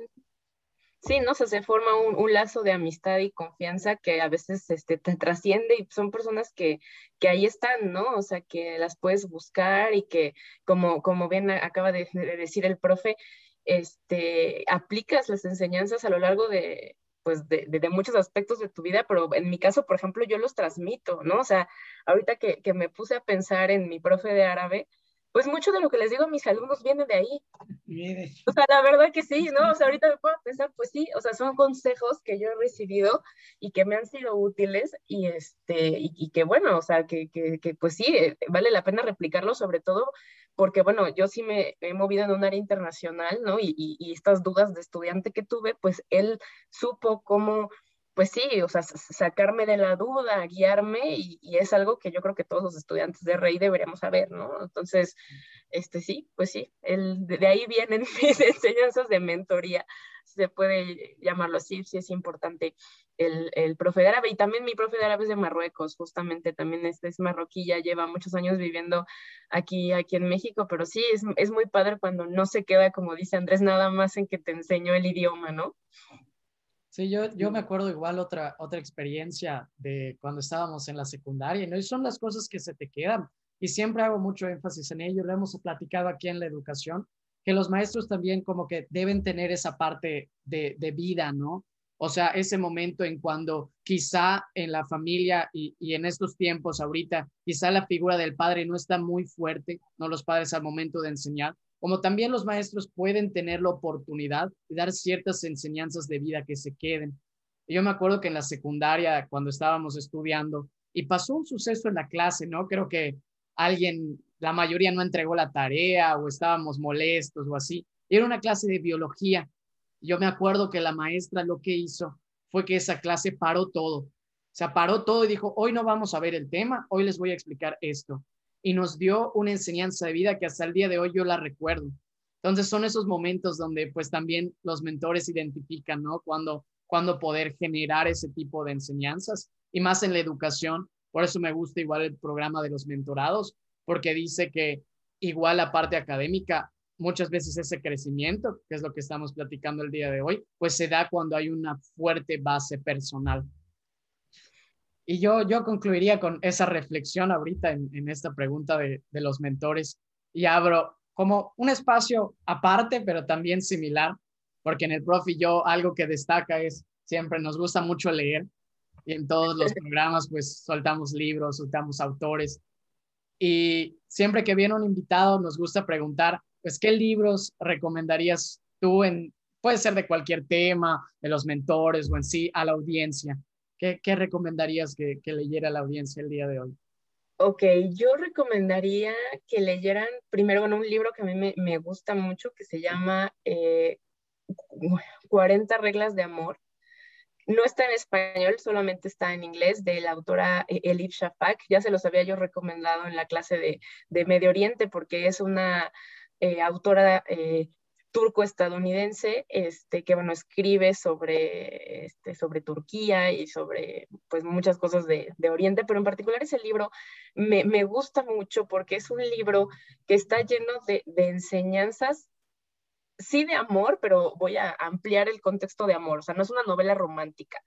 Speaker 3: Sí, ¿no? O sea, se forma un, un, lazo de amistad y confianza que a veces este, te trasciende y son personas que, que ahí están, ¿no? O sea, que las puedes buscar y que, como, como bien acaba de, de decir el profe, este, aplicas las enseñanzas a lo largo de, pues de, de, de, muchos aspectos de tu vida, pero en mi caso, por ejemplo, yo los transmito, ¿no? O sea, ahorita que, que me puse a pensar en mi profe de árabe, pues mucho de lo que les digo a mis alumnos viene de ahí.
Speaker 2: Mire.
Speaker 3: O sea, la verdad que sí, ¿no? O sea, ahorita me puedo pensar, pues sí, o sea, son consejos que yo he recibido y que me han sido útiles y, este, y, y que bueno, o sea, que, que, que, pues sí, eh, vale la pena replicarlo, sobre todo porque bueno, yo sí me he movido en un área internacional, ¿no? Y, y, y estas dudas de estudiante que tuve, pues él supo cómo pues sí, o sea, sacarme de la duda, guiarme, y, es algo que yo creo que todos los estudiantes de REI deberíamos saber, ¿no? Entonces, este sí, pues sí, el, de ahí vienen mis enseñanzas de mentoría, se puede llamarlo así, sí es importante el, el profe de árabe, y también mi profe de árabe es de Marruecos, justamente, también este es marroquí, ya lleva muchos años viviendo aquí, aquí en México, pero sí, es, es muy padre cuando no se queda, como dice Andrés, nada más en que te enseñó el idioma, ¿no?
Speaker 1: Sí, yo, yo me acuerdo igual otra, otra experiencia de cuando estábamos en la secundaria, ¿no? Y son las cosas que se te quedan. Y siempre hago mucho énfasis en ello, lo hemos platicado aquí en la educación, que los maestros también como que deben tener esa parte de, de vida, ¿no? O sea, ese momento en cuando quizá en la familia y, y, en estos tiempos ahorita, quizá la figura del padre no está muy fuerte, ¿no? Los padres al momento de enseñar, como también los maestros pueden tener la oportunidad de dar ciertas enseñanzas de vida que se queden. Yo me acuerdo que en la secundaria, cuando estábamos estudiando, y pasó un suceso en la clase, ¿no? Creo que alguien, la mayoría no entregó la tarea o estábamos molestos o así. Era una clase de biología. Yo me acuerdo que la maestra lo que hizo fue que esa clase paró todo. Se paró todo y dijo, hoy no vamos a ver el tema, hoy les voy a explicar esto y nos dio una enseñanza de vida que hasta el día de hoy yo la recuerdo. Entonces son esos momentos donde pues también los mentores identifican, ¿no? Cuando, cuando poder generar ese tipo de enseñanzas y más en la educación. Por eso me gusta igual el programa de los mentorados, porque dice que igual la parte académica, muchas veces ese crecimiento, que es lo que estamos platicando el día de hoy, pues se da cuando hay una fuerte base personal. Y yo, yo concluiría con esa reflexión ahorita en, en esta pregunta de, de, los mentores y abro como un espacio aparte, pero también similar, porque en el profe yo algo que destaca es siempre nos gusta mucho leer y en todos los programas pues soltamos libros, soltamos autores y siempre que viene un invitado nos gusta preguntar pues qué libros recomendarías tú en, puede ser de cualquier tema, de los mentores o en sí, a la audiencia. ¿Qué, recomendarías que, leyera la audiencia el día de hoy?
Speaker 3: Ok, yo recomendaría que leyeran primero bueno, un libro que a mí me, gusta mucho que se llama eh, 40 reglas de amor. No está en español, solamente está en inglés, de la autora eh, Elif Shafak. Ya se los había yo recomendado en la clase de, de Medio Oriente porque es una eh, autora eh, turco-estadounidense, este, que bueno, escribe sobre, este, sobre Turquía y sobre pues muchas cosas de, de Oriente, pero en particular ese libro me, me, gusta mucho porque es un libro que está lleno de, de, enseñanzas, sí de amor, pero voy a ampliar el contexto de amor, o sea, no es una novela romántica,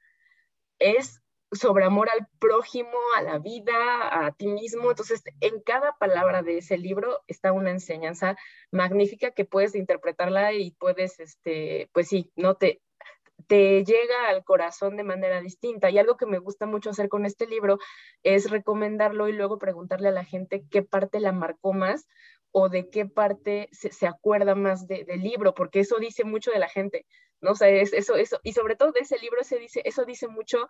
Speaker 3: es sobre amor al prójimo, a la vida, a ti mismo. Entonces, en cada palabra de ese libro está una enseñanza magnífica que puedes interpretarla y puedes, este, pues sí, no te, te llega al corazón de manera distinta. Y algo que me gusta mucho hacer con este libro es recomendarlo y luego preguntarle a la gente qué parte la marcó más o de qué parte se, se acuerda más de, del libro, porque eso dice mucho de la gente, ¿no? O sea, es, eso, eso, y sobre todo de ese libro se dice, eso dice mucho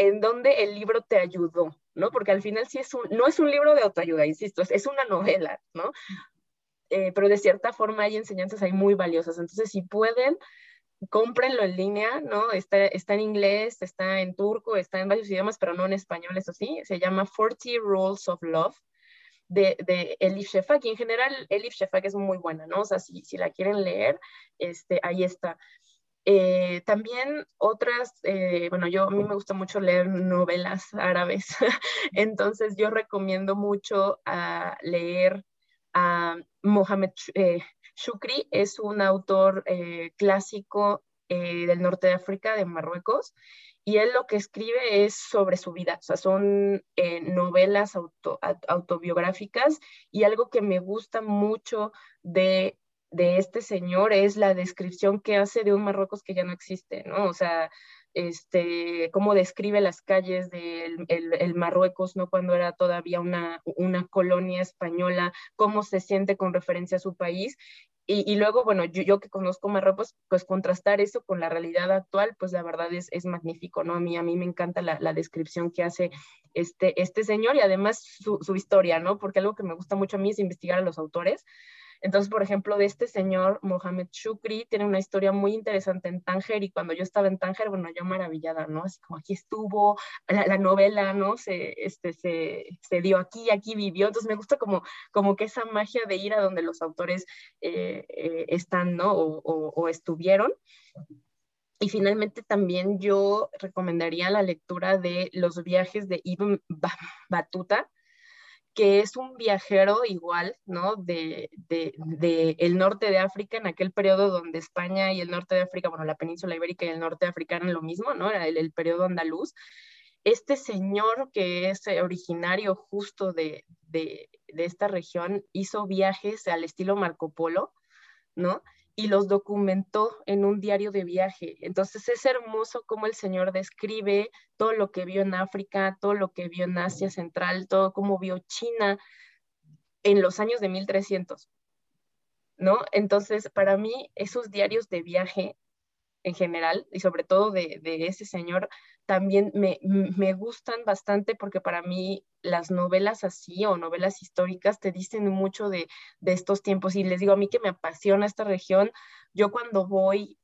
Speaker 3: en donde el libro te ayudó, ¿no? Porque al final sí es un, no es un libro de autoayuda, insisto, es una novela, ¿no? eh, pero de cierta forma hay enseñanzas ahí muy valiosas. Entonces, si pueden, cómprenlo en línea, ¿no? Está, está en inglés, está en turco, está en varios idiomas, pero no en español, eso sí. Se llama 40 Rules of Love de, de Elif Shefak. Y en general, Elif Shefak es muy buena, ¿no? O sea, si, si la quieren leer, este, ahí está. Eh, también otras, eh, bueno, yo a mí me gusta mucho leer novelas árabes, entonces yo recomiendo mucho leer a Mohamed eh, Shukri, es un autor clásico del norte de África, de Marruecos, y él lo que escribe es sobre su vida, o sea, son novelas autobiográficas y algo que me gusta mucho de de este señor es la descripción que hace de un Marruecos que ya no existe, ¿no? O sea, este, cómo describe las calles del el, Marruecos, ¿no? Cuando era todavía una, una colonia española, cómo se siente con referencia a su país. Y, luego, bueno, yo, yo, que conozco Marruecos, pues contrastar eso con la realidad actual, pues la verdad es, es magnífico, ¿no? A mí, a mí me encanta la, la descripción que hace este, este señor y además su, su historia, ¿no? Porque algo que me gusta mucho a mí es investigar a los autores. Entonces, por ejemplo, de este señor, Mohamed Shukri, tiene una historia muy interesante en Tánger y cuando yo estaba en Tánger, bueno, yo maravillada, ¿no? Así como aquí estuvo, la, novela, ¿no? Se, este, se, se, dio aquí, aquí vivió. Entonces, me gusta como, como que esa magia de ir a donde los autores eh, eh, están, ¿no? O, o, estuvieron. Y finalmente también yo recomendaría la lectura de Los viajes de Ibn Batuta, que es un viajero igual, ¿no? De, el norte de África, en aquel periodo donde España y el norte de África, bueno, la península ibérica y el norte de África eran lo mismo, ¿no? Era el, periodo andaluz. Este señor que es originario justo de, de esta región hizo viajes al estilo Marco Polo, ¿no? Y los documentó en un diario de viaje. Entonces es hermoso cómo el Señor describe todo lo que vio en África, todo lo que vio en Asia Central, todo cómo vio China en los años de 1300. ¿No? Entonces, para mí, esos diarios de viaje en general y sobre todo de, ese señor también me, me, gustan bastante porque para mí las novelas así o novelas históricas te dicen mucho de, de, estos tiempos y les digo a mí que me apasiona esta región, yo cuando voy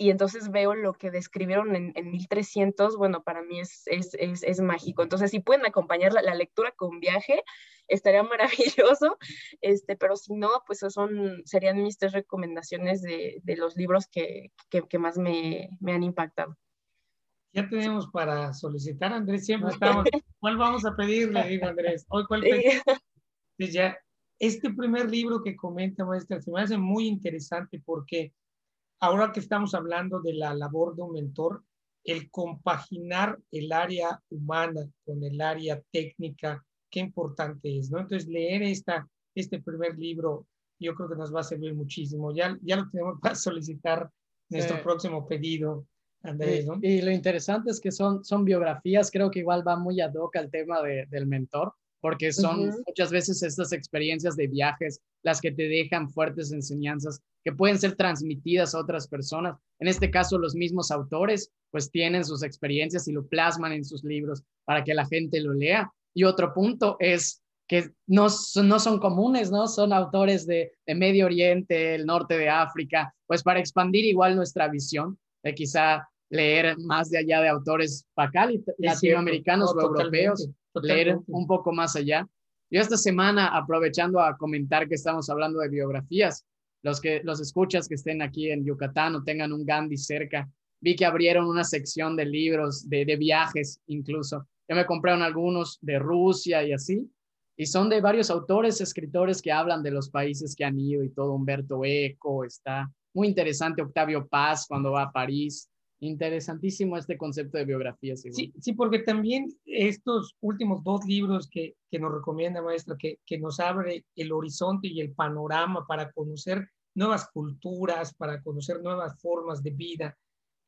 Speaker 3: y entonces veo lo que describieron en, en 1300, bueno, para mí es, es, es, es, mágico. Entonces, si pueden acompañar la, lectura con viaje, estaría maravilloso, este, pero si no, pues son, serían mis tres recomendaciones de, de los libros que, que, que más me, me, han impactado.
Speaker 2: Ya tenemos para solicitar, Andrés, siempre estamos, ¿cuál vamos a pedirle? Digo, Andrés, hoy cuál ya, este primer libro que comenta, maestra, se me hace muy interesante porque ahora que estamos hablando de la labor de un mentor, el compaginar el área humana con el área técnica, qué importante es, ¿no? Entonces, leer esta, este primer libro, yo creo que nos va a servir muchísimo. Ya, ya lo tenemos para solicitar nuestro próximo pedido, Andrés, ¿no?
Speaker 1: Y, lo interesante es que son, son biografías, creo que igual va muy ad hoc al tema de, del mentor, porque son muchas veces estas experiencias de viajes las que te dejan fuertes enseñanzas que pueden ser transmitidas a otras personas. En este caso, los mismos autores pues tienen sus experiencias y lo plasman en sus libros para que la gente lo lea. Y otro punto es que no, no son comunes, ¿no? Son autores de, de Medio Oriente, el norte de África, pues para expandir igual nuestra visión, quizá leer más de allá de autores acá, latinoamericanos o europeos, leer un poco más allá. Yo esta semana, aprovechando a comentar que estamos hablando de biografías, los que los escuchas que estén aquí en Yucatán o tengan un Gandhi cerca, vi que abrieron una sección de libros, de, de viajes incluso. Yo me compraron algunos de Rusia y así, y son de varios autores, escritores que hablan de los países que han ido y todo. Humberto Eco está muy interesante, Octavio Paz cuando va a París, Interesantísimo este concepto de biografía.
Speaker 2: Sí, sí, porque también estos últimos dos libros que, que nos recomienda, maestra, que, que nos abre el horizonte y el panorama para conocer nuevas culturas, para conocer nuevas formas de vida,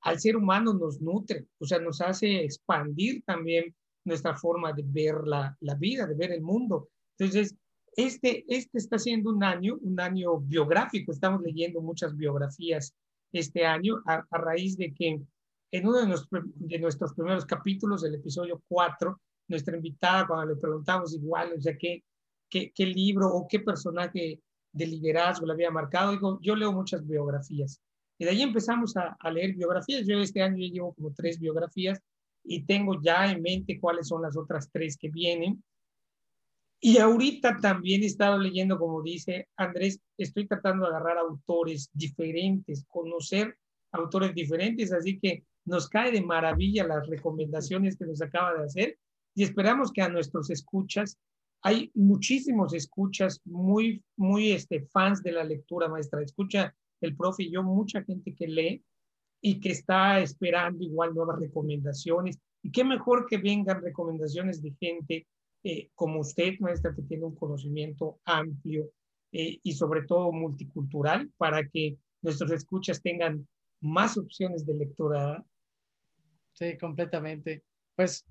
Speaker 2: al ser humano nos nutre, o sea, nos hace expandir también nuestra forma de ver la, la vida, de ver el mundo. Entonces, este, este está siendo un año, un año biográfico, estamos leyendo muchas biografías este año a, raíz de que en uno de nuestros, primeros capítulos, del episodio 4, nuestra invitada, cuando le preguntamos igual, o sea, qué, qué, qué libro o qué personaje de liderazgo le había marcado. Digo, yo leo muchas biografías. Y de ahí empezamos a, a leer biografías. Yo este año ya llevo como tres biografías y tengo ya en mente cuáles son las otras tres que vienen. Y ahorita también he estado leyendo, como dice Andrés, estoy tratando de agarrar autores diferentes, conocer autores diferentes, así que nos cae de maravilla las recomendaciones que nos acaba de hacer y esperamos que a nuestros escuchas, hay muchísimos escuchas muy, muy este, fans de la lectura maestra, escucha el profe y yo, mucha gente que lee y que está esperando igual nuevas recomendaciones. Y qué mejor que vengan recomendaciones de gente eh, como usted, maestra, que tiene un conocimiento amplio eh, y sobre todo multicultural para que nuestros escuchas tengan más opciones de lectura.
Speaker 1: Sí, completamente. Pues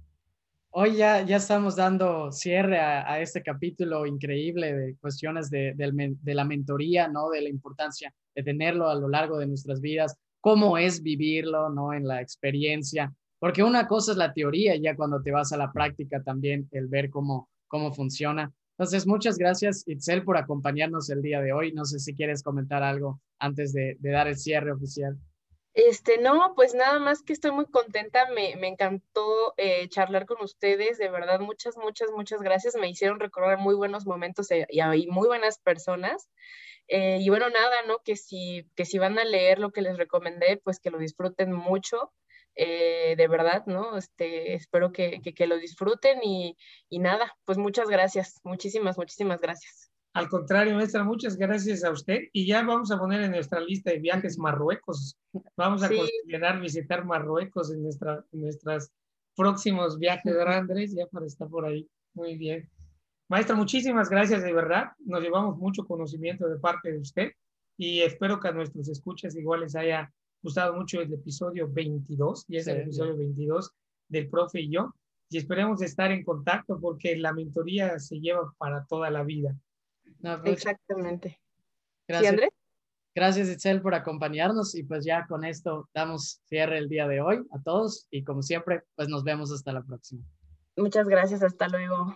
Speaker 1: hoy ya, ya estamos dando cierre a, este capítulo increíble de cuestiones de, de, la mentoría, ¿no? De la importancia de tenerlo a lo largo de nuestras vidas, cómo es vivirlo, ¿no? En la experiencia, porque una cosa es la teoría, ya cuando te vas a la práctica también el ver cómo, cómo funciona. Entonces, muchas gracias, Itzel, por acompañarnos el día de hoy. No sé si quieres comentar algo antes de, dar el cierre oficial.
Speaker 3: Este, no, pues nada más que estoy muy contenta, me, encantó eh, charlar con ustedes, de verdad, muchas, muchas, muchas gracias, me hicieron recordar muy buenos momentos eh, y, y, muy buenas personas. Eh, y bueno, nada, ¿no? Que si, que si van a leer lo que les recomendé, pues que lo disfruten mucho. Eh, de verdad, ¿no? Este, espero que, que, lo disfruten y, y, nada, pues muchas gracias, muchísimas, muchísimas gracias.
Speaker 2: Al contrario, maestra, muchas gracias a usted y ya vamos a poner en nuestra lista de viajes Marruecos. Vamos a considerar visitar Marruecos en, nuestra, en nuestros próximos viajes, de Andrés? Ya para estar por ahí. Muy bien. Maestra, muchísimas gracias, de verdad. Nos llevamos mucho conocimiento de parte de usted y espero que a nuestros escuchas igual les haya gustado mucho el episodio 22, y es el episodio 22 del profe y yo, y esperemos estar en contacto porque la mentoría se lleva para toda la vida.
Speaker 3: Pues, Exactamente.
Speaker 1: Gracias. Andrés? Gracias, Itzel, por acompañarnos y pues ya con esto damos cierre el día de hoy a todos y como siempre, pues nos vemos hasta la próxima.
Speaker 3: Muchas gracias, hasta luego.